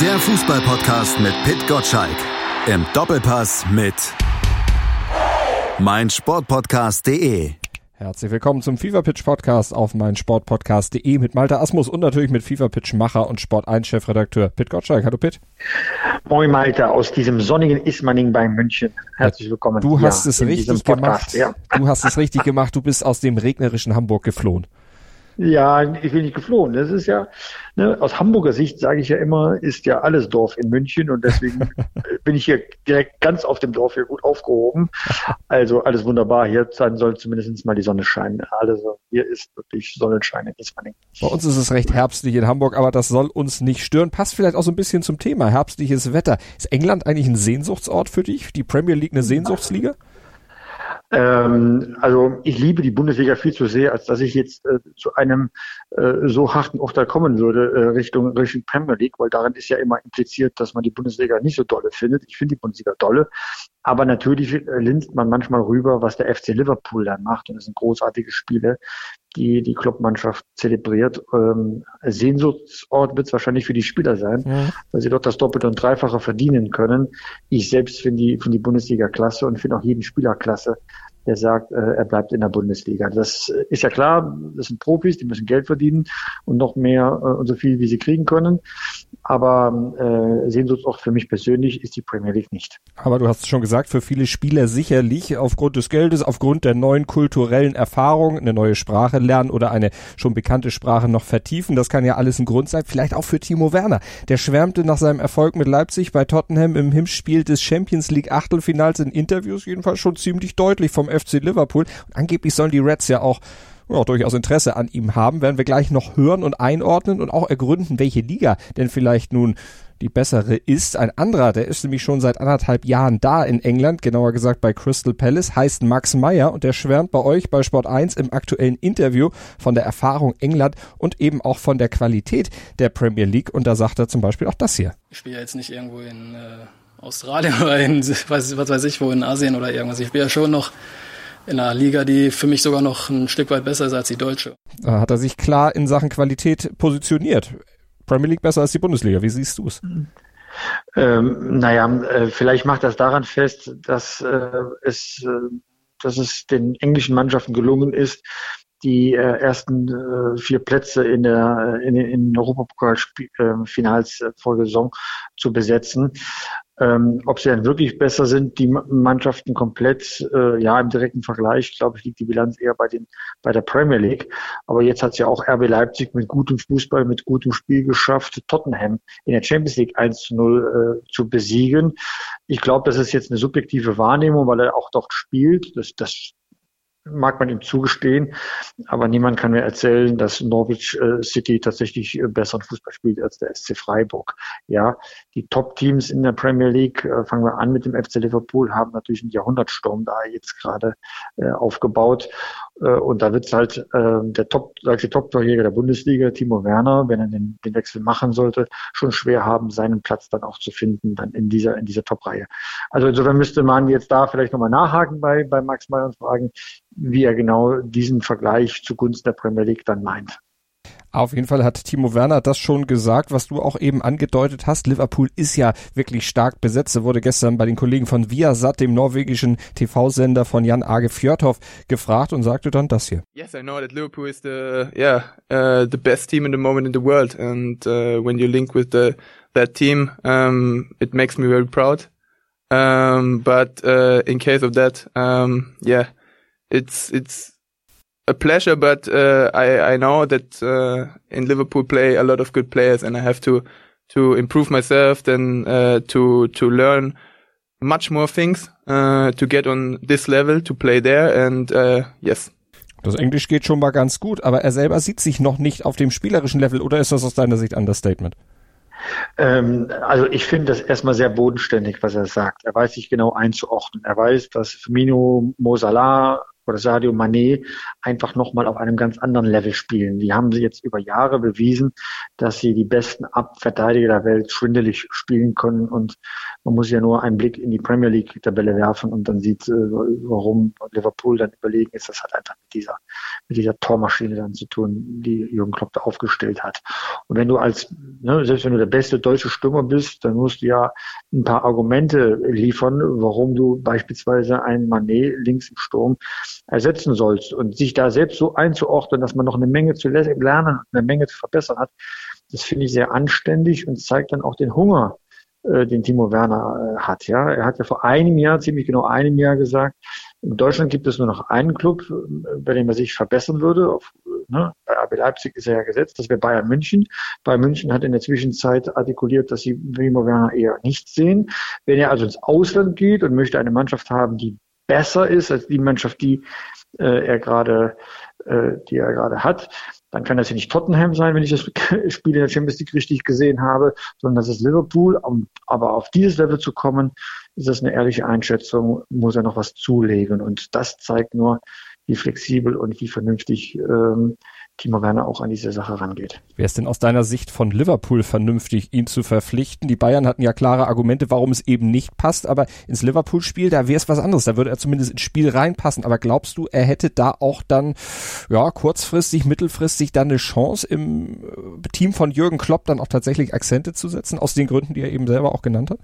Der Fußballpodcast mit Pit Gottschalk. Im Doppelpass mit meinsportpodcast.de. Herzlich willkommen zum FIFA Pitch Podcast auf meinsportpodcast.de mit Malta Asmus und natürlich mit FIFA Pitch Macher und Sport 1 Chefredakteur Pit Gottschalk. Hallo Pit. Moin Malta aus diesem sonnigen Ismaning bei München. Herzlich willkommen. Du hast ja, es richtig gemacht. Ja. Du hast es richtig gemacht. Du bist aus dem regnerischen Hamburg geflohen. Ja, ich bin nicht geflohen. Das ist ja, ne, aus Hamburger Sicht sage ich ja immer, ist ja alles Dorf in München und deswegen bin ich hier direkt ganz auf dem Dorf hier gut aufgehoben. Also alles wunderbar. Hier soll zumindest mal die Sonne scheinen. Also hier ist wirklich Sonnenschein in Ismaning. Bei uns ist es recht herbstlich in Hamburg, aber das soll uns nicht stören. Passt vielleicht auch so ein bisschen zum Thema herbstliches Wetter. Ist England eigentlich ein Sehnsuchtsort für dich? Die Premier League eine Sehnsuchtsliga? Ähm, also ich liebe die Bundesliga viel zu sehr, als dass ich jetzt äh, zu einem so harten Urteil kommen würde äh, Richtung, Richtung Premier League, weil darin ist ja immer impliziert, dass man die Bundesliga nicht so dolle findet. Ich finde die Bundesliga dolle, aber natürlich äh, linst man manchmal rüber, was der FC Liverpool dann macht und das sind großartige Spiele, die die Clubmannschaft zelebriert. Ähm, Sehnsuchtsort wird es wahrscheinlich für die Spieler sein, ja. weil sie dort das Doppelte und Dreifache verdienen können. Ich selbst finde die, finde die Bundesliga klasse und finde auch jeden Spieler klasse, der sagt, äh, er bleibt in der Bundesliga. Das ist ja klar, das sind Profis, die müssen Geld verdienen und noch mehr äh, und so viel, wie sie kriegen können. Aber äh, Sehnsuchtsort für mich persönlich ist die Premier League nicht. Aber du hast schon gesagt, für viele Spieler sicherlich aufgrund des Geldes, aufgrund der neuen kulturellen Erfahrung, eine neue Sprache lernen oder eine schon bekannte Sprache noch vertiefen. Das kann ja alles ein Grund sein. Vielleicht auch für Timo Werner. Der schwärmte nach seinem Erfolg mit Leipzig bei Tottenham im Hinspiel des Champions League Achtelfinals in Interviews jedenfalls schon ziemlich deutlich vom FC Liverpool. Und angeblich sollen die Reds ja auch ja, durchaus Interesse an ihm haben, werden wir gleich noch hören und einordnen und auch ergründen, welche Liga denn vielleicht nun die bessere ist. Ein anderer, der ist nämlich schon seit anderthalb Jahren da in England, genauer gesagt bei Crystal Palace, heißt Max Meyer und der schwärmt bei euch bei Sport 1 im aktuellen Interview von der Erfahrung England und eben auch von der Qualität der Premier League und da sagt er zum Beispiel auch das hier. Ich spiele ja jetzt nicht irgendwo in äh, Australien oder in was, was weiß ich wo, in Asien oder irgendwas. Ich spiele ja schon noch in einer Liga, die für mich sogar noch ein Stück weit besser ist als die deutsche. Da hat er sich klar in Sachen Qualität positioniert. Premier League besser als die Bundesliga. Wie siehst du es? Ähm, naja, äh, vielleicht macht das daran fest, dass äh, es, äh, dass es den englischen Mannschaften gelungen ist, die äh, ersten äh, vier Plätze in der in, in Europapokalfinals äh, vor Saison zu besetzen. Ähm, ob sie dann wirklich besser sind, die Mannschaften komplett, äh, ja, im direkten Vergleich, glaube ich, liegt die Bilanz eher bei den, bei der Premier League. Aber jetzt hat es ja auch RB Leipzig mit gutem Fußball, mit gutem Spiel geschafft, Tottenham in der Champions League 1 zu 0 äh, zu besiegen. Ich glaube, das ist jetzt eine subjektive Wahrnehmung, weil er auch dort spielt. Das, das mag man ihm zugestehen, aber niemand kann mir erzählen, dass Norwich äh, City tatsächlich äh, besseren Fußball spielt als der SC Freiburg. Ja, die Top-Teams in der Premier League, äh, fangen wir an mit dem FC Liverpool, haben natürlich einen Jahrhundertsturm da jetzt gerade aufgebaut und da wird halt äh, der Top, sag ich, Top-Torjäger der Bundesliga, Timo Werner, wenn er den, den Wechsel machen sollte, schon schwer haben, seinen Platz dann auch zu finden, dann in dieser, in dieser Top-Reihe. Also insofern müsste man jetzt da vielleicht nochmal nachhaken bei, bei Max Meyer und fragen, wie er genau diesen Vergleich zugunsten der Premier League dann meint. Auf jeden Fall hat Timo Werner das schon gesagt, was du auch eben angedeutet hast. Liverpool ist ja wirklich stark besetzt. Er wurde gestern bei den Kollegen von Viasat, dem norwegischen TV-Sender von Jan Age Fjordhoff, gefragt und sagte dann das hier. Yes, I know that Liverpool is the yeah uh, the best team in the moment in the world, and uh, when you link with the that team, um, it makes me very proud. Um, but uh, in case of that, um, yeah, it's it's a pleasure, but uh, I I know that uh, in Liverpool play a lot of good players, and I have to to improve myself, then uh, to to learn much more things uh, to get on this level to play there, and uh, yes. Das Englisch geht schon mal ganz gut, aber er selber sieht sich noch nicht auf dem spielerischen Level, oder ist das aus deiner Sicht Understatement? Ähm, also ich finde das erstmal sehr bodenständig, was er sagt. Er weiß sich genau einzuordnen. Er weiß, dass Firmino, Mo Salah, oder Sadio Mané einfach nochmal auf einem ganz anderen Level spielen. Die haben sie jetzt über Jahre bewiesen, dass sie die besten Abverteidiger der Welt schwindelig spielen können und man muss ja nur einen Blick in die Premier League Tabelle werfen und dann sieht, äh, warum Liverpool dann überlegen ist. Das hat einfach mit dieser, mit dieser Tormaschine dann zu tun, die Jürgen Klopp da aufgestellt hat. Und wenn du als, ne, selbst wenn du der beste deutsche Stürmer bist, dann musst du ja ein paar Argumente liefern, warum du beispielsweise einen Manet links im Sturm ersetzen sollst und sich da selbst so einzuordnen, dass man noch eine Menge zu lernen, eine Menge zu verbessern hat. Das finde ich sehr anständig und zeigt dann auch den Hunger, äh, den Timo Werner äh, hat. Ja, er hat ja vor einem Jahr, ziemlich genau einem Jahr gesagt, in Deutschland gibt es nur noch einen Club, äh, bei dem er sich verbessern würde. Auf, ne, bei RB Leipzig ist er ja gesetzt, das wäre Bayern München. Bayern München hat in der Zwischenzeit artikuliert, dass sie Timo Werner eher nicht sehen. Wenn er also ins Ausland geht und möchte eine Mannschaft haben, die besser ist als die Mannschaft, die äh, er gerade, äh, die er gerade hat, dann kann das ja nicht Tottenham sein, wenn ich das Spiel in der Champions League richtig gesehen habe, sondern das ist Liverpool. Aber auf dieses Level zu kommen, ist das eine ehrliche Einschätzung, muss er noch was zulegen. Und das zeigt nur, wie flexibel und wie vernünftig ähm, Timo Werner auch an diese Sache rangeht. Wäre es denn aus deiner Sicht von Liverpool vernünftig, ihn zu verpflichten? Die Bayern hatten ja klare Argumente, warum es eben nicht passt, aber ins Liverpool-Spiel, da wäre es was anderes. Da würde er zumindest ins Spiel reinpassen. Aber glaubst du, er hätte da auch dann, ja, kurzfristig, mittelfristig dann eine Chance im äh, Team von Jürgen Klopp dann auch tatsächlich Akzente zu setzen, aus den Gründen, die er eben selber auch genannt hat?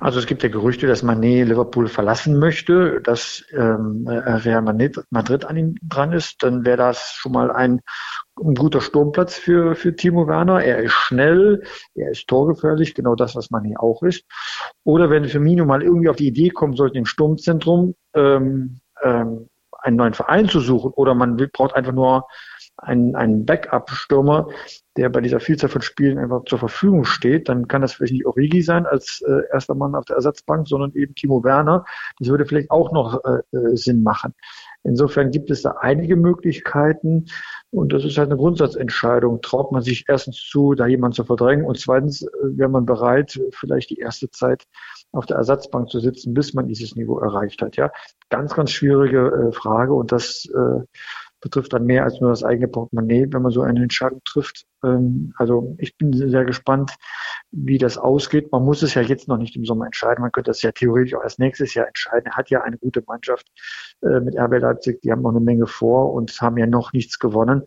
Also es gibt ja Gerüchte, dass Mané Liverpool verlassen möchte, dass ähm, Real Madrid an ihm dran ist. Dann wäre das schon mal ein, ein guter Sturmplatz für, für Timo Werner. Er ist schnell, er ist torgefährlich, genau das, was Mané auch ist. Oder wenn Firmino mal irgendwie auf die Idee kommen sollte, im Sturmzentrum ähm, ähm, einen neuen Verein zu suchen oder man braucht einfach nur einen, einen Backup-Stürmer, der bei dieser Vielzahl von Spielen einfach zur Verfügung steht, dann kann das vielleicht nicht Origi sein als äh, erster Mann auf der Ersatzbank, sondern eben Timo Werner. Das würde vielleicht auch noch äh, äh, Sinn machen. Insofern gibt es da einige Möglichkeiten und das ist halt eine Grundsatzentscheidung. Traut man sich erstens zu, da jemanden zu verdrängen und zweitens äh, wäre man bereit, vielleicht die erste Zeit auf der Ersatzbank zu sitzen, bis man dieses Niveau erreicht hat. Ja, ganz, ganz schwierige äh, Frage und das äh, betrifft dann mehr als nur das eigene Portemonnaie, wenn man so eine Entscheidung trifft. Ähm, also ich bin sehr gespannt, wie das ausgeht. Man muss es ja jetzt noch nicht im Sommer entscheiden. Man könnte das ja theoretisch auch erst nächstes Jahr entscheiden. Er hat ja eine gute Mannschaft äh, mit RB Leipzig. Die haben noch eine Menge vor und haben ja noch nichts gewonnen.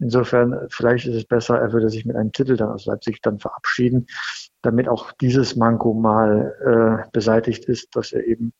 Insofern vielleicht ist es besser, er würde sich mit einem Titel dann aus Leipzig dann verabschieden, damit auch dieses Manko mal äh, beseitigt ist, dass er eben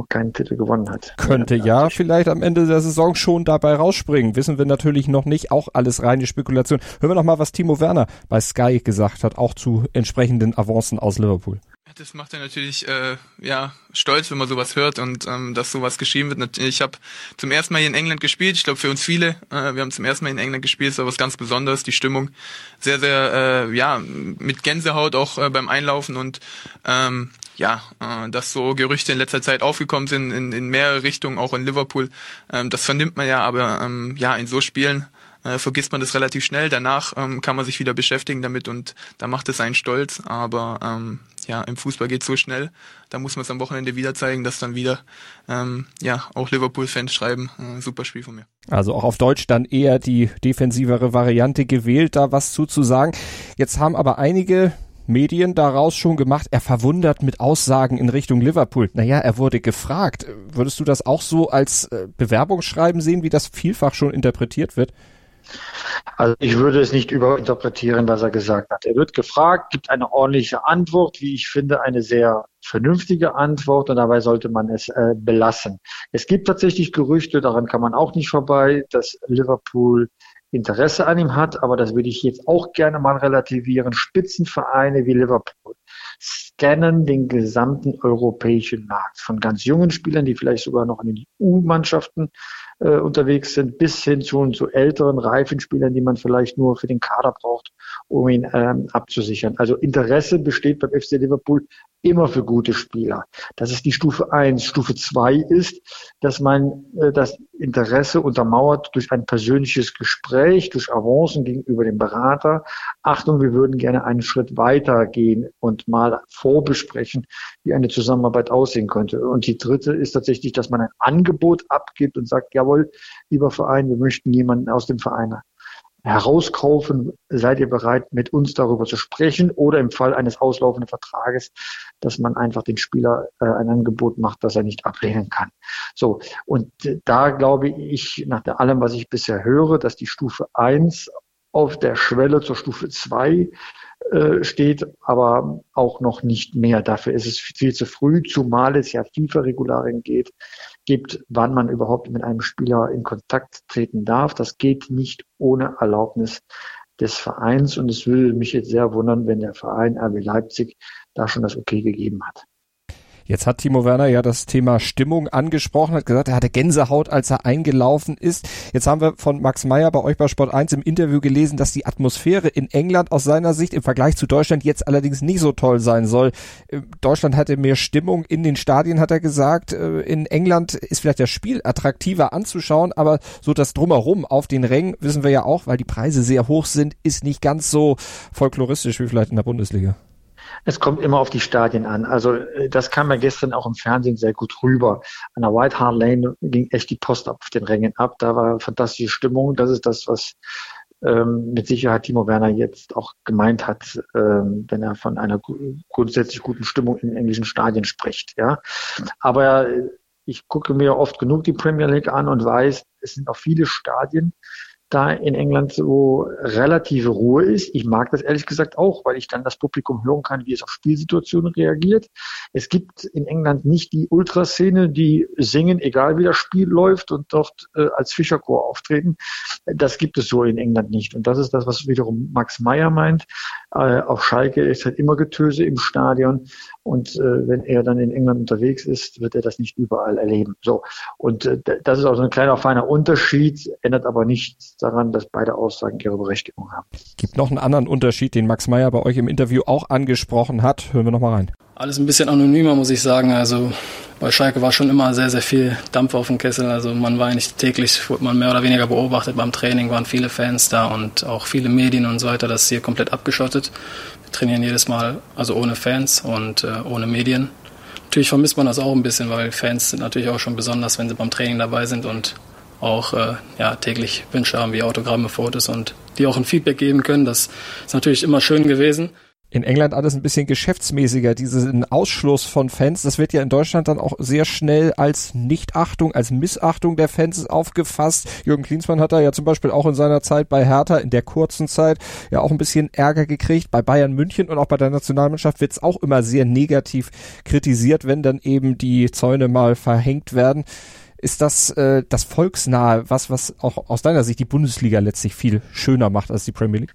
noch keinen Titel gewonnen hat. Könnte ja vielleicht am Ende der Saison schon dabei rausspringen. Wissen wir natürlich noch nicht. Auch alles reine Spekulation. Hören wir noch mal, was Timo Werner bei Sky gesagt hat, auch zu entsprechenden Avancen aus Liverpool. Das macht er natürlich äh, ja stolz, wenn man sowas hört und ähm, dass sowas geschrieben wird. Ich habe zum ersten Mal hier in England gespielt. Ich glaube für uns viele. Äh, wir haben zum ersten Mal in England gespielt. Das war was ganz Besonderes. Die Stimmung sehr sehr äh, ja mit Gänsehaut auch äh, beim Einlaufen und ähm, ja, äh, dass so Gerüchte in letzter Zeit aufgekommen sind in, in mehrere Richtungen, auch in Liverpool. Ähm, das vernimmt man ja, aber ähm, ja, in so Spielen äh, vergisst man das relativ schnell. Danach ähm, kann man sich wieder beschäftigen damit und da macht es einen stolz. Aber ähm, ja, im Fußball geht so schnell. Da muss man es am Wochenende wieder zeigen, dass dann wieder ähm, ja auch Liverpool-Fans schreiben, äh, super Spiel von mir. Also auch auf Deutsch dann eher die defensivere Variante gewählt, da was zuzusagen. Jetzt haben aber einige Medien daraus schon gemacht, er verwundert mit Aussagen in Richtung Liverpool. Naja, er wurde gefragt. Würdest du das auch so als äh, Bewerbungsschreiben sehen, wie das vielfach schon interpretiert wird? Also ich würde es nicht überinterpretieren, was er gesagt hat. Er wird gefragt, gibt eine ordentliche Antwort, wie ich finde, eine sehr vernünftige Antwort und dabei sollte man es äh, belassen. Es gibt tatsächlich Gerüchte, daran kann man auch nicht vorbei, dass Liverpool Interesse an ihm hat, aber das würde ich jetzt auch gerne mal relativieren. Spitzenvereine wie Liverpool scannen den gesamten europäischen Markt von ganz jungen Spielern, die vielleicht sogar noch in den U-Mannschaften äh, unterwegs sind, bis hin zu, zu älteren, reifen Spielern, die man vielleicht nur für den Kader braucht, um ihn ähm, abzusichern. Also Interesse besteht beim FC Liverpool immer für gute Spieler. Das ist die Stufe eins. Stufe zwei ist, dass man äh, das Interesse untermauert durch ein persönliches Gespräch, durch Avancen gegenüber dem Berater. Achtung, wir würden gerne einen Schritt weiter gehen und mal vorbesprechen, wie eine Zusammenarbeit aussehen könnte. Und die dritte ist tatsächlich, dass man ein Angebot abgibt und sagt, jawohl, lieber Verein, wir möchten jemanden aus dem Verein herauskaufen, seid ihr bereit, mit uns darüber zu sprechen oder im Fall eines auslaufenden Vertrages, dass man einfach den Spieler äh, ein Angebot macht, das er nicht ablehnen kann. So, und da glaube ich, nach allem, was ich bisher höre, dass die Stufe eins auf der Schwelle zur Stufe zwei äh, steht, aber auch noch nicht mehr. Dafür ist es viel zu früh, zumal es ja FIFA-Regularien geht, gibt, wann man überhaupt mit einem Spieler in Kontakt treten darf. Das geht nicht ohne Erlaubnis des Vereins und es würde mich jetzt sehr wundern, wenn der Verein RB Leipzig da schon das Okay gegeben hat. Jetzt hat Timo Werner ja das Thema Stimmung angesprochen, hat gesagt, er hatte Gänsehaut, als er eingelaufen ist. Jetzt haben wir von Max Meyer bei euch bei Sport 1 im Interview gelesen, dass die Atmosphäre in England aus seiner Sicht im Vergleich zu Deutschland jetzt allerdings nicht so toll sein soll. Äh, Deutschland hatte mehr Stimmung in den Stadien, hat er gesagt. Äh, in England ist vielleicht das Spiel attraktiver anzuschauen, aber so das Drumherum auf den Rängen wissen wir ja auch, weil die Preise sehr hoch sind, ist nicht ganz so folkloristisch wie vielleicht in der Bundesliga. Es kommt immer auf die Stadien an. Also äh, das kam ja gestern auch im Fernsehen sehr gut rüber. An der White Hart Lane ging echt die Post auf den Rängen ab. Da war fantastische Stimmung. Das ist das, was ähm, mit Sicherheit Timo Werner jetzt auch gemeint hat, ähm, wenn er von einer grundsätzlich guten Stimmung in englischen Stadien spricht. Ja, aber äh, ich gucke mir oft genug die Premier League an und weiß, es sind auch viele Stadien, da in England so relative Ruhe ist. Ich mag das ehrlich gesagt auch, weil ich dann das Publikum hören kann, wie es auf Spielsituationen reagiert. Es gibt in England nicht die Ultraszene, die singen, egal wie das Spiel läuft und dort äh, als Fischerchor auftreten. Das gibt es so in England nicht. Und das ist das, was wiederum Max Meyer meint. Äh, auf Schalke ist halt immer Getöse im Stadion. Und äh, wenn er dann in England unterwegs ist, wird er das nicht überall erleben. So. Und äh, das ist auch so ein kleiner feiner Unterschied, ändert aber nichts daran, dass beide Aussagen ihre Berechtigung haben. Gibt noch einen anderen Unterschied, den Max Meyer bei euch im Interview auch angesprochen hat. Hören wir noch mal rein. Alles ein bisschen anonymer, muss ich sagen. Also bei Schalke war schon immer sehr, sehr viel Dampf auf dem Kessel. Also man war eigentlich täglich, wurde man mehr oder weniger beobachtet. Beim Training waren viele Fans da und auch viele Medien und so weiter. Das ist hier komplett abgeschottet. Wir trainieren jedes Mal, also ohne Fans und äh, ohne Medien. Natürlich vermisst man das auch ein bisschen, weil Fans sind natürlich auch schon besonders, wenn sie beim Training dabei sind und auch äh, ja, täglich Wünsche haben wie Autogramme, Fotos und die auch ein Feedback geben können. Das ist natürlich immer schön gewesen in England alles ein bisschen geschäftsmäßiger, diesen Ausschluss von Fans, das wird ja in Deutschland dann auch sehr schnell als Nichtachtung, als Missachtung der Fans aufgefasst. Jürgen Klinsmann hat da ja zum Beispiel auch in seiner Zeit bei Hertha, in der kurzen Zeit, ja auch ein bisschen Ärger gekriegt. Bei Bayern München und auch bei der Nationalmannschaft wird es auch immer sehr negativ kritisiert, wenn dann eben die Zäune mal verhängt werden. Ist das äh, das Volksnahe, was, was auch aus deiner Sicht die Bundesliga letztlich viel schöner macht als die Premier League?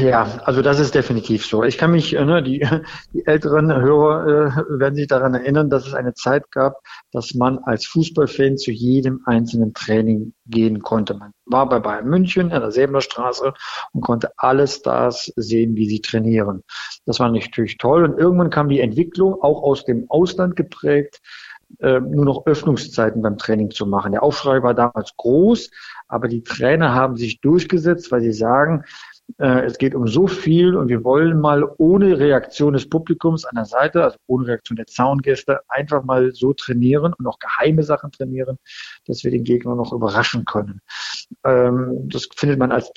Ja, also das ist definitiv so. Ich kann mich, äh, ne, die, die älteren Hörer äh, werden sich daran erinnern, dass es eine Zeit gab, dass man als Fußballfan zu jedem einzelnen Training gehen konnte. Man war bei Bayern München an der Säbener und konnte alle Stars sehen, wie sie trainieren. Das war natürlich toll. Und irgendwann kam die Entwicklung, auch aus dem Ausland geprägt, äh, nur noch Öffnungszeiten beim Training zu machen. Der Aufschrei war damals groß, aber die Trainer haben sich durchgesetzt, weil sie sagen, äh, es geht um so viel und wir wollen mal ohne Reaktion des Publikums an der Seite, also ohne Reaktion der Zaungäste, einfach mal so trainieren und auch geheime Sachen trainieren, dass wir den Gegner noch überraschen können. Ähm, das findet man als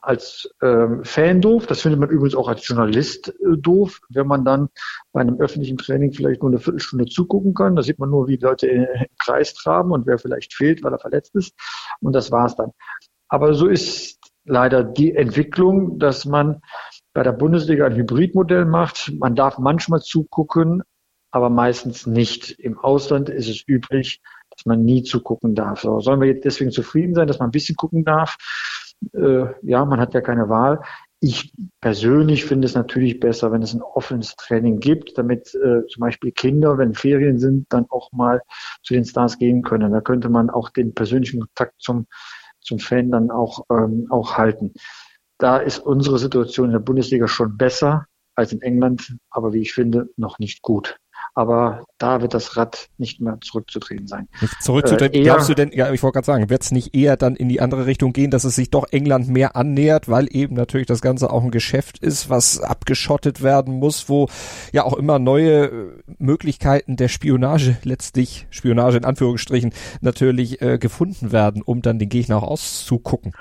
als ähm, Fan doof. Das findet man übrigens auch als Journalist äh, doof, wenn man dann bei einem öffentlichen Training vielleicht nur eine Viertelstunde zugucken kann. Da sieht man nur, wie Leute im Kreis traben und wer vielleicht fehlt, weil er verletzt ist. Und das war's dann. Aber so ist leider die Entwicklung, dass man bei der Bundesliga ein Hybridmodell macht. Man darf manchmal zugucken, aber meistens nicht. Im Ausland ist es üblich, dass man nie zugucken darf. So, sollen wir jetzt deswegen zufrieden sein, dass man ein bisschen gucken darf? Äh, ja, man hat ja keine Wahl. Ich persönlich finde es natürlich besser, wenn es ein offenes Training gibt, damit äh, zum Beispiel Kinder, wenn Ferien sind, dann auch mal zu den Stars gehen können. Da könnte man auch den persönlichen Kontakt zum, zum Fan dann auch, ähm, auch halten. Da ist unsere Situation in der Bundesliga schon besser als in England, aber wie ich finde, noch nicht gut aber da wird das Rad nicht mehr zurückzudrehen sein. Zurückzudrehen, äh, glaubst du denn, ja, ich wollte gerade sagen, wird es nicht eher dann in die andere Richtung gehen, dass es sich doch England mehr annähert, weil eben natürlich das Ganze auch ein Geschäft ist, was abgeschottet werden muss, wo ja auch immer neue äh, Möglichkeiten der Spionage letztlich, Spionage in Anführungsstrichen, natürlich äh, gefunden werden, um dann den Gegner auch auszugucken.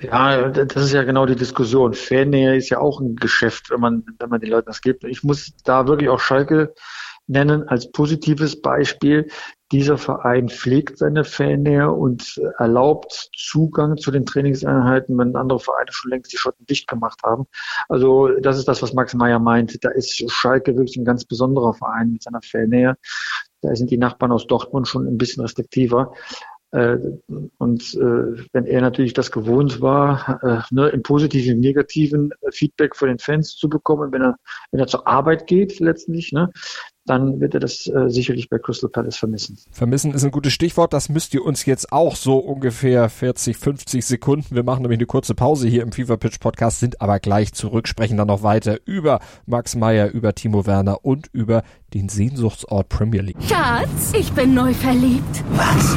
Ja, das ist ja genau die Diskussion. Fannähe ist ja auch ein Geschäft, wenn man, wenn man den Leuten das gibt. Ich muss da wirklich auch Schalke nennen als positives Beispiel. Dieser Verein pflegt seine Fannähe und erlaubt Zugang zu den Trainingseinheiten, wenn andere Vereine schon längst die Schotten dicht gemacht haben. Also das ist das, was Max Meyer meint. Da ist Schalke wirklich ein ganz besonderer Verein mit seiner Fannähe. Da sind die Nachbarn aus Dortmund schon ein bisschen restriktiver. Äh, und äh, wenn er natürlich das gewohnt war, äh, ne, im positiven, negativen Feedback von den Fans zu bekommen, wenn er, wenn er zur Arbeit geht letztendlich, ne, dann wird er das äh, sicherlich bei Crystal Palace vermissen. Vermissen ist ein gutes Stichwort. Das müsst ihr uns jetzt auch so ungefähr 40, 50 Sekunden. Wir machen nämlich eine kurze Pause hier im FIFA Pitch Podcast, sind aber gleich zurück, sprechen dann noch weiter über Max Meyer, über Timo Werner und über den Sehnsuchtsort Premier League. Schatz, ich bin neu verliebt. Was?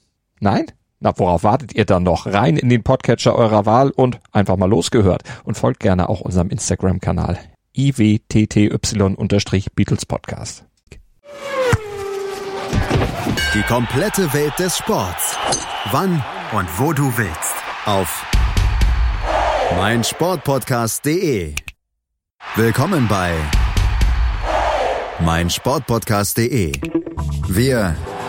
Nein? Na, worauf wartet ihr dann noch? Rein in den Podcatcher eurer Wahl und einfach mal losgehört. Und folgt gerne auch unserem Instagram-Kanal iwtty-Beatles Podcast. Die komplette Welt des Sports. Wann und wo du willst. Auf meinsportpodcast.de. Willkommen bei meinsportpodcast.de. Wir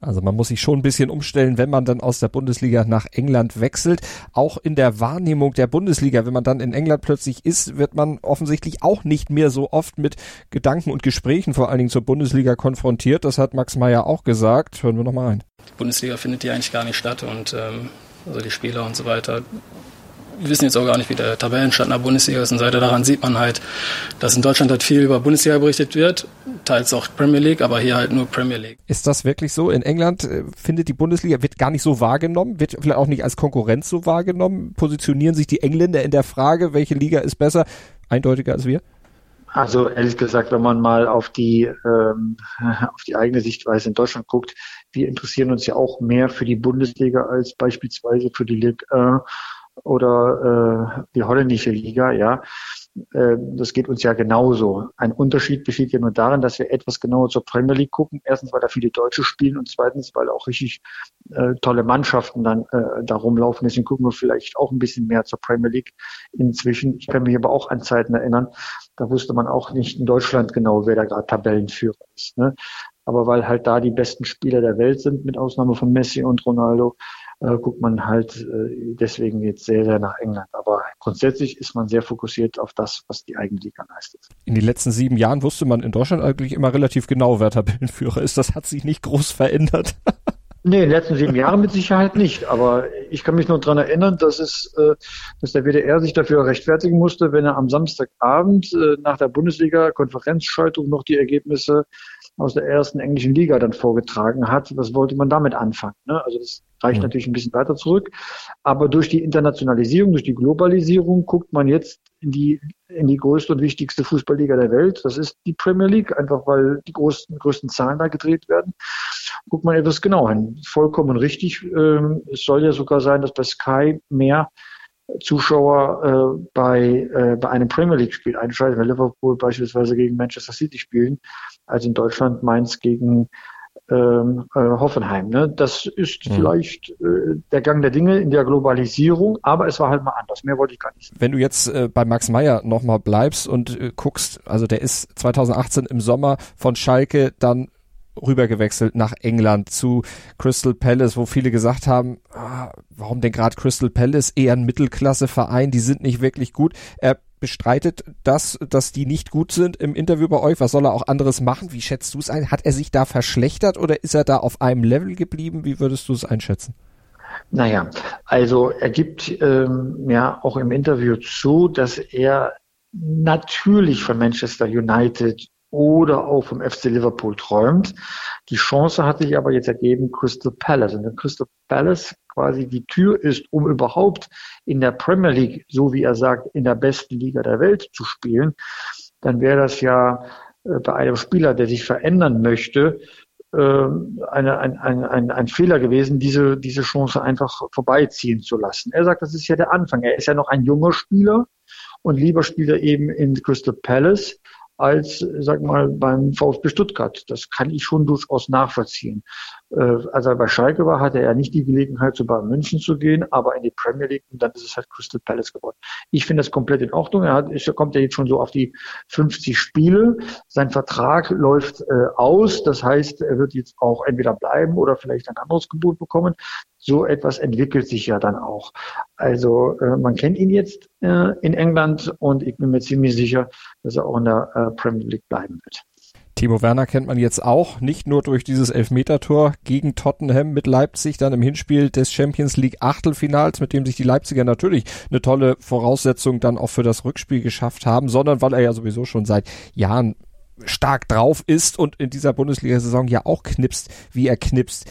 Also man muss sich schon ein bisschen umstellen, wenn man dann aus der Bundesliga nach England wechselt. Auch in der Wahrnehmung der Bundesliga, wenn man dann in England plötzlich ist, wird man offensichtlich auch nicht mehr so oft mit Gedanken und Gesprächen vor allen Dingen zur Bundesliga konfrontiert. Das hat Max Meyer auch gesagt. Hören wir nochmal ein. Die Bundesliga findet hier eigentlich gar nicht statt und ähm, also die Spieler und so weiter wir wissen jetzt auch gar nicht, wie der Tabellenstand in der Bundesliga ist. Und seit daran sieht man halt, dass in Deutschland halt viel über Bundesliga berichtet wird, teils auch Premier League, aber hier halt nur Premier League. Ist das wirklich so? In England äh, findet die Bundesliga, wird gar nicht so wahrgenommen, wird vielleicht auch nicht als Konkurrenz so wahrgenommen. Positionieren sich die Engländer in der Frage, welche Liga ist besser, eindeutiger als wir? Also ehrlich gesagt, wenn man mal auf die, ähm, auf die eigene Sichtweise in Deutschland guckt, wir interessieren uns ja auch mehr für die Bundesliga als beispielsweise für die Ligue 1 oder äh, die holländische Liga, ja. Äh, das geht uns ja genauso. Ein Unterschied besteht ja nur darin, dass wir etwas genauer zur Premier League gucken. Erstens, weil da viele Deutsche spielen und zweitens, weil auch richtig äh, tolle Mannschaften dann äh, da rumlaufen. Deswegen gucken wir vielleicht auch ein bisschen mehr zur Premier League inzwischen. Ich kann mich aber auch an Zeiten erinnern, da wusste man auch nicht in Deutschland genau, wer da gerade Tabellenführer ist. Ne? Aber weil halt da die besten Spieler der Welt sind, mit Ausnahme von Messi und Ronaldo, äh, guckt man halt äh, deswegen jetzt sehr, sehr nach England. Aber grundsätzlich ist man sehr fokussiert auf das, was die eigene Liga leistet. In den letzten sieben Jahren wusste man in Deutschland eigentlich immer relativ genau, wer Tabellenführer ist. Das hat sich nicht groß verändert. Nee, in den letzten sieben Jahren mit Sicherheit nicht. Aber ich kann mich nur daran erinnern, dass es, äh, dass der WDR sich dafür rechtfertigen musste, wenn er am Samstagabend äh, nach der Bundesliga-Konferenzschaltung noch die Ergebnisse aus der ersten englischen Liga dann vorgetragen hat. Was wollte man damit anfangen? Ne? Also das reicht natürlich ein bisschen weiter zurück. Aber durch die Internationalisierung, durch die Globalisierung guckt man jetzt in die, in die größte und wichtigste Fußballliga der Welt. Das ist die Premier League, einfach weil die größten, größten Zahlen da gedreht werden. Guckt man etwas genau hin. Vollkommen richtig. Ähm, es soll ja sogar sein, dass bei Sky mehr Zuschauer äh, bei, äh, bei einem Premier League-Spiel einschalten, wenn Liverpool beispielsweise gegen Manchester City spielen, als in Deutschland Mainz gegen ähm, äh, Hoffenheim. Ne? Das ist mhm. vielleicht äh, der Gang der Dinge in der Globalisierung, aber es war halt mal anders. Mehr wollte ich gar nicht. Wenn du jetzt äh, bei Max Meyer nochmal bleibst und äh, guckst, also der ist 2018 im Sommer von Schalke dann rübergewechselt nach England zu Crystal Palace, wo viele gesagt haben, ah, warum denn gerade Crystal Palace eher ein Mittelklasse-Verein, die sind nicht wirklich gut. Er bestreitet das, dass die nicht gut sind im Interview bei euch. Was soll er auch anderes machen? Wie schätzt du es ein? Hat er sich da verschlechtert oder ist er da auf einem Level geblieben? Wie würdest du es einschätzen? Naja, also er gibt ähm, ja auch im Interview zu, dass er natürlich von Manchester United oder auch vom FC Liverpool träumt. Die Chance hat sich aber jetzt ergeben, Crystal Palace. Und Crystal Palace quasi die Tür ist, um überhaupt in der Premier League, so wie er sagt, in der besten Liga der Welt zu spielen, dann wäre das ja äh, bei einem Spieler, der sich verändern möchte, ähm, eine, ein, ein, ein, Fehler gewesen, diese, diese Chance einfach vorbeiziehen zu lassen. Er sagt, das ist ja der Anfang. Er ist ja noch ein junger Spieler und lieber spielt er eben in Crystal Palace als, sag mal, beim VfB Stuttgart. Das kann ich schon durchaus nachvollziehen. Äh, als er bei Schalke war, hatte er nicht die Gelegenheit, zu Bayern München zu gehen, aber in die Premier League und dann ist es halt Crystal Palace geworden. Ich finde das komplett in Ordnung. Er hat, ist, kommt ja jetzt schon so auf die 50 Spiele. Sein Vertrag läuft äh, aus. Das heißt, er wird jetzt auch entweder bleiben oder vielleicht ein anderes Gebot bekommen so etwas entwickelt sich ja dann auch. Also äh, man kennt ihn jetzt äh, in England und ich bin mir ziemlich sicher, dass er auch in der äh, Premier League bleiben wird. Timo Werner kennt man jetzt auch, nicht nur durch dieses Elfmetertor gegen Tottenham mit Leipzig, dann im Hinspiel des Champions League Achtelfinals, mit dem sich die Leipziger natürlich eine tolle Voraussetzung dann auch für das Rückspiel geschafft haben, sondern weil er ja sowieso schon seit Jahren stark drauf ist und in dieser Bundesliga-Saison ja auch knipst, wie er knipst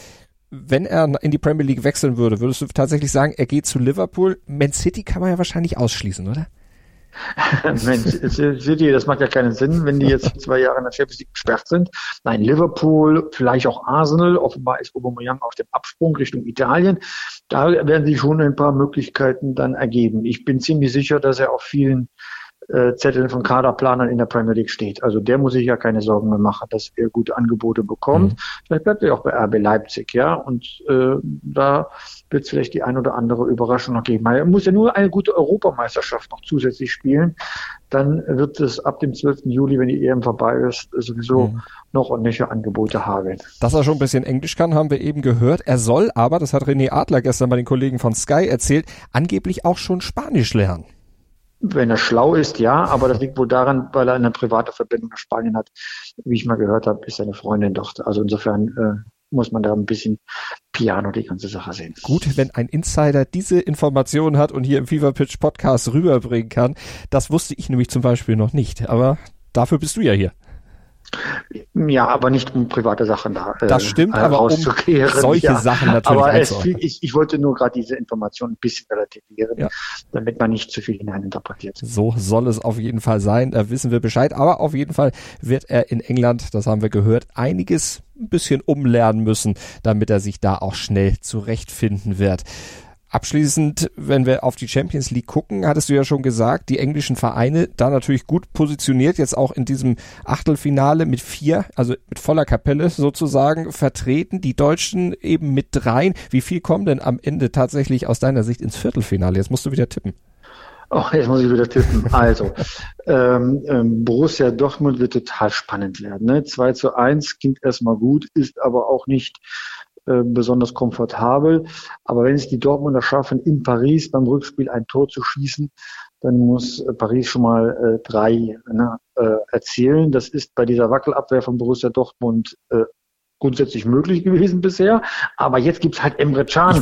wenn er in die Premier League wechseln würde, würdest du tatsächlich sagen, er geht zu Liverpool? Man City kann man ja wahrscheinlich ausschließen, oder? Man City, das macht ja keinen Sinn, wenn die jetzt zwei Jahre in der Champions League gesperrt sind. Nein, Liverpool, vielleicht auch Arsenal, offenbar ist Aubameyang auf dem Absprung Richtung Italien. Da werden sich schon ein paar Möglichkeiten dann ergeben. Ich bin ziemlich sicher, dass er auf vielen äh, Zetteln von Kaderplanern in der Premier League steht. Also der muss sich ja keine Sorgen mehr machen, dass er gute Angebote bekommt. Mhm. Vielleicht bleibt er auch bei RB Leipzig, ja. Und äh, da wird es vielleicht die ein oder andere Überraschung noch geben. Er muss ja nur eine gute Europameisterschaft noch zusätzlich spielen. Dann wird es ab dem 12. Juli, wenn die EM vorbei ist, sowieso mhm. noch ordentliche Angebote haben. Dass er schon ein bisschen Englisch kann, haben wir eben gehört. Er soll aber, das hat René Adler gestern bei den Kollegen von Sky erzählt, angeblich auch schon Spanisch lernen. Wenn er schlau ist, ja, aber das liegt wohl daran, weil er eine private Verbindung nach Spanien hat. Wie ich mal gehört habe, ist seine Freundin dort. Also insofern äh, muss man da ein bisschen Piano die ganze Sache sehen. Gut, wenn ein Insider diese Informationen hat und hier im Fever Pitch Podcast rüberbringen kann. Das wusste ich nämlich zum Beispiel noch nicht. Aber dafür bist du ja hier. Ja, aber nicht um private Sachen da. Äh, das stimmt, äh, aber um solche ja. Sachen natürlich. Aber es, ich, ich wollte nur gerade diese Information ein bisschen relativieren, ja. damit man nicht zu viel hineininterpretiert. So soll es auf jeden Fall sein. Da wissen wir Bescheid. Aber auf jeden Fall wird er in England, das haben wir gehört, einiges ein bisschen umlernen müssen, damit er sich da auch schnell zurechtfinden wird. Abschließend, wenn wir auf die Champions League gucken, hattest du ja schon gesagt, die englischen Vereine da natürlich gut positioniert, jetzt auch in diesem Achtelfinale mit vier, also mit voller Kapelle sozusagen vertreten, die Deutschen eben mit dreien. Wie viel kommen denn am Ende tatsächlich aus deiner Sicht ins Viertelfinale? Jetzt musst du wieder tippen. Oh, jetzt muss ich wieder tippen. Also, ähm, ähm, Borussia Dortmund wird total spannend werden. Ne? 2 zu 1 klingt erstmal gut, ist aber auch nicht äh, besonders komfortabel. Aber wenn es die Dortmunder schaffen, in Paris beim Rückspiel ein Tor zu schießen, dann muss äh, Paris schon mal äh, drei ne, äh, erzielen. Das ist bei dieser Wackelabwehr von Borussia Dortmund äh, grundsätzlich möglich gewesen bisher. Aber jetzt gibt's halt Emre Can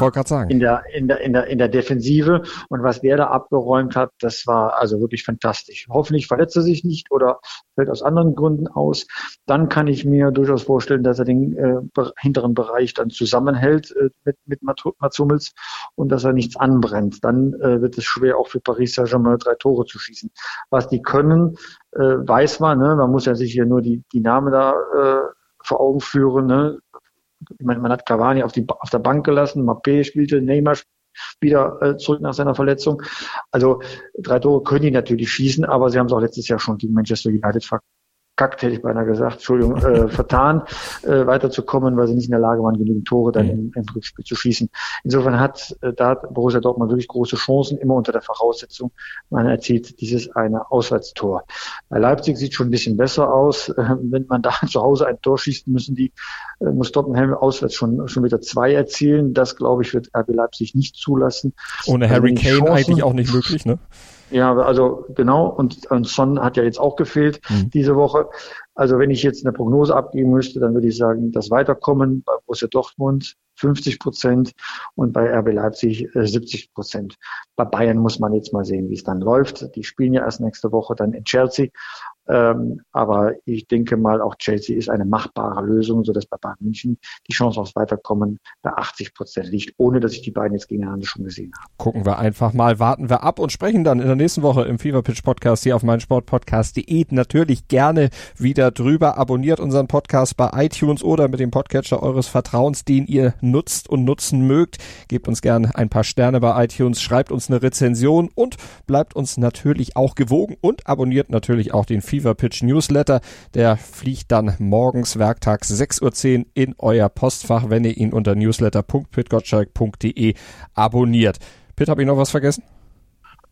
in der, in, der, in, der, in der Defensive. Und was der da abgeräumt hat, das war also wirklich fantastisch. Hoffentlich verletzt er sich nicht oder fällt aus anderen Gründen aus. Dann kann ich mir durchaus vorstellen, dass er den äh, hinteren Bereich dann zusammenhält äh, mit, mit Mats Hummels und dass er nichts anbrennt. Dann äh, wird es schwer, auch für Paris Saint-Germain drei Tore zu schießen. Was die können, äh, weiß man. Ne? Man muss ja sich hier nur die, die Namen da äh, vor Augen führen. Ne? Meine, man hat Cavani auf, die, auf der Bank gelassen, Mappé spielte, Neymar wieder äh, zurück nach seiner Verletzung. Also drei Tore können die natürlich schießen, aber sie haben es auch letztes Jahr schon gegen Manchester United verkackt, hätte ich beinahe gesagt, Entschuldigung, äh, vertan, äh, weiterzukommen, weil sie nicht in der Lage waren, genügend Tore dann im, im Rückspiel zu schießen. Insofern hat äh, da hat Borussia Dortmund wirklich große Chancen, immer unter der Voraussetzung, man erzielt dieses eine Auswärtstor. Bei Leipzig sieht schon ein bisschen besser aus. Äh, wenn man da zu Hause ein Tor schießt, müssen die, äh, muss Tottenham auswärts schon, schon wieder zwei erzielen. Das, glaube ich, wird RB Leipzig nicht zulassen. Ohne Harry Kane eigentlich auch nicht möglich, ne? Ja, also genau, und, und Son hat ja jetzt auch gefehlt Mhm. diese Woche. Also wenn ich jetzt eine Prognose abgeben müsste, dann würde ich sagen, das Weiterkommen bei Borussia Dortmund 50 Prozent und bei RB Leipzig äh, 70 Prozent. Bei Bayern muss man jetzt mal sehen, wie es dann läuft. Die spielen ja erst nächste Woche dann in Chelsea. Ähm, aber ich denke mal, auch Chelsea ist eine machbare Lösung, sodass bei Bayern München die Chance aufs Weiterkommen bei 80 Prozent liegt, ohne dass ich die beiden jetzt gegeneinander schon gesehen habe. Gucken wir einfach mal, warten wir ab und sprechen dann in der nächsten Woche im Fever Pitch Podcast hier auf meinsportpodcast.de natürlich gerne wieder drüber. Abonniert unseren Podcast bei iTunes oder mit dem Podcatcher eures Vertrauens, den ihr nutzt und nutzen mögt. Gebt uns gerne ein paar Sterne bei iTunes, schreibt uns eine Rezension und bleibt uns natürlich auch gewogen und abonniert natürlich auch den Fever Pitch Newsletter. Der fliegt dann morgens werktags 6.10 Uhr in euer Postfach, wenn ihr ihn unter newsletter.pitgottschalk.de abonniert. Pitt, habe ich noch was vergessen?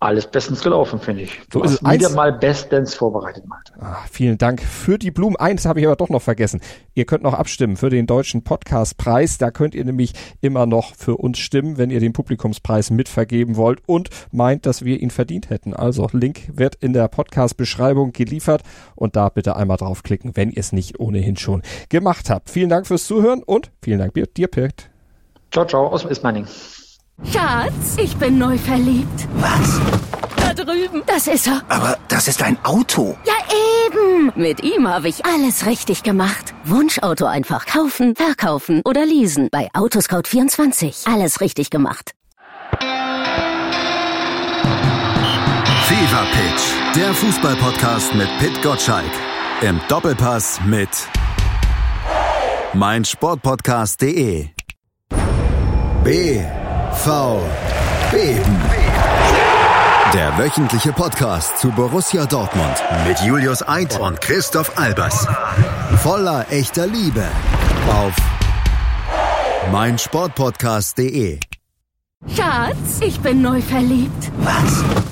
Alles bestens gelaufen, finde ich. So Du ist hast es. Wieder mal bestens vorbereitet, Malte. Ah, vielen Dank für die Blumen. Eins habe ich aber doch noch vergessen. Ihr könnt noch abstimmen für den deutschen Podcastpreis. Da könnt ihr nämlich immer noch für uns stimmen, wenn ihr den Publikumspreis mitvergeben wollt und meint, dass wir ihn verdient hätten. Also Link wird in der Podcast-Beschreibung geliefert und da bitte einmal draufklicken, wenn ihr es nicht ohnehin schon gemacht habt. Vielen Dank fürs Zuhören und vielen Dank dir, Pitt. Ciao, ciao, aus dem Ismaning. Schatz, ich bin neu verliebt. Was? Da drüben. Das ist er. Aber das ist ein Auto. Ja, eben. Mit ihm habe ich alles richtig gemacht. Wunschauto einfach kaufen, verkaufen oder leasen. Bei Autoscout24. Alles richtig gemacht. Fever Pitch, der Fußballpodcast mit Pit Gottschalk. Im Doppelpass mit meinsportpodcast.de. BV Beben. Der wöchentliche Podcast zu Borussia Dortmund mit Julius Eid und Christoph Albers. Voller echter Liebe auf meinsportpodcast.de. Schatz, ich bin neu verliebt. Was?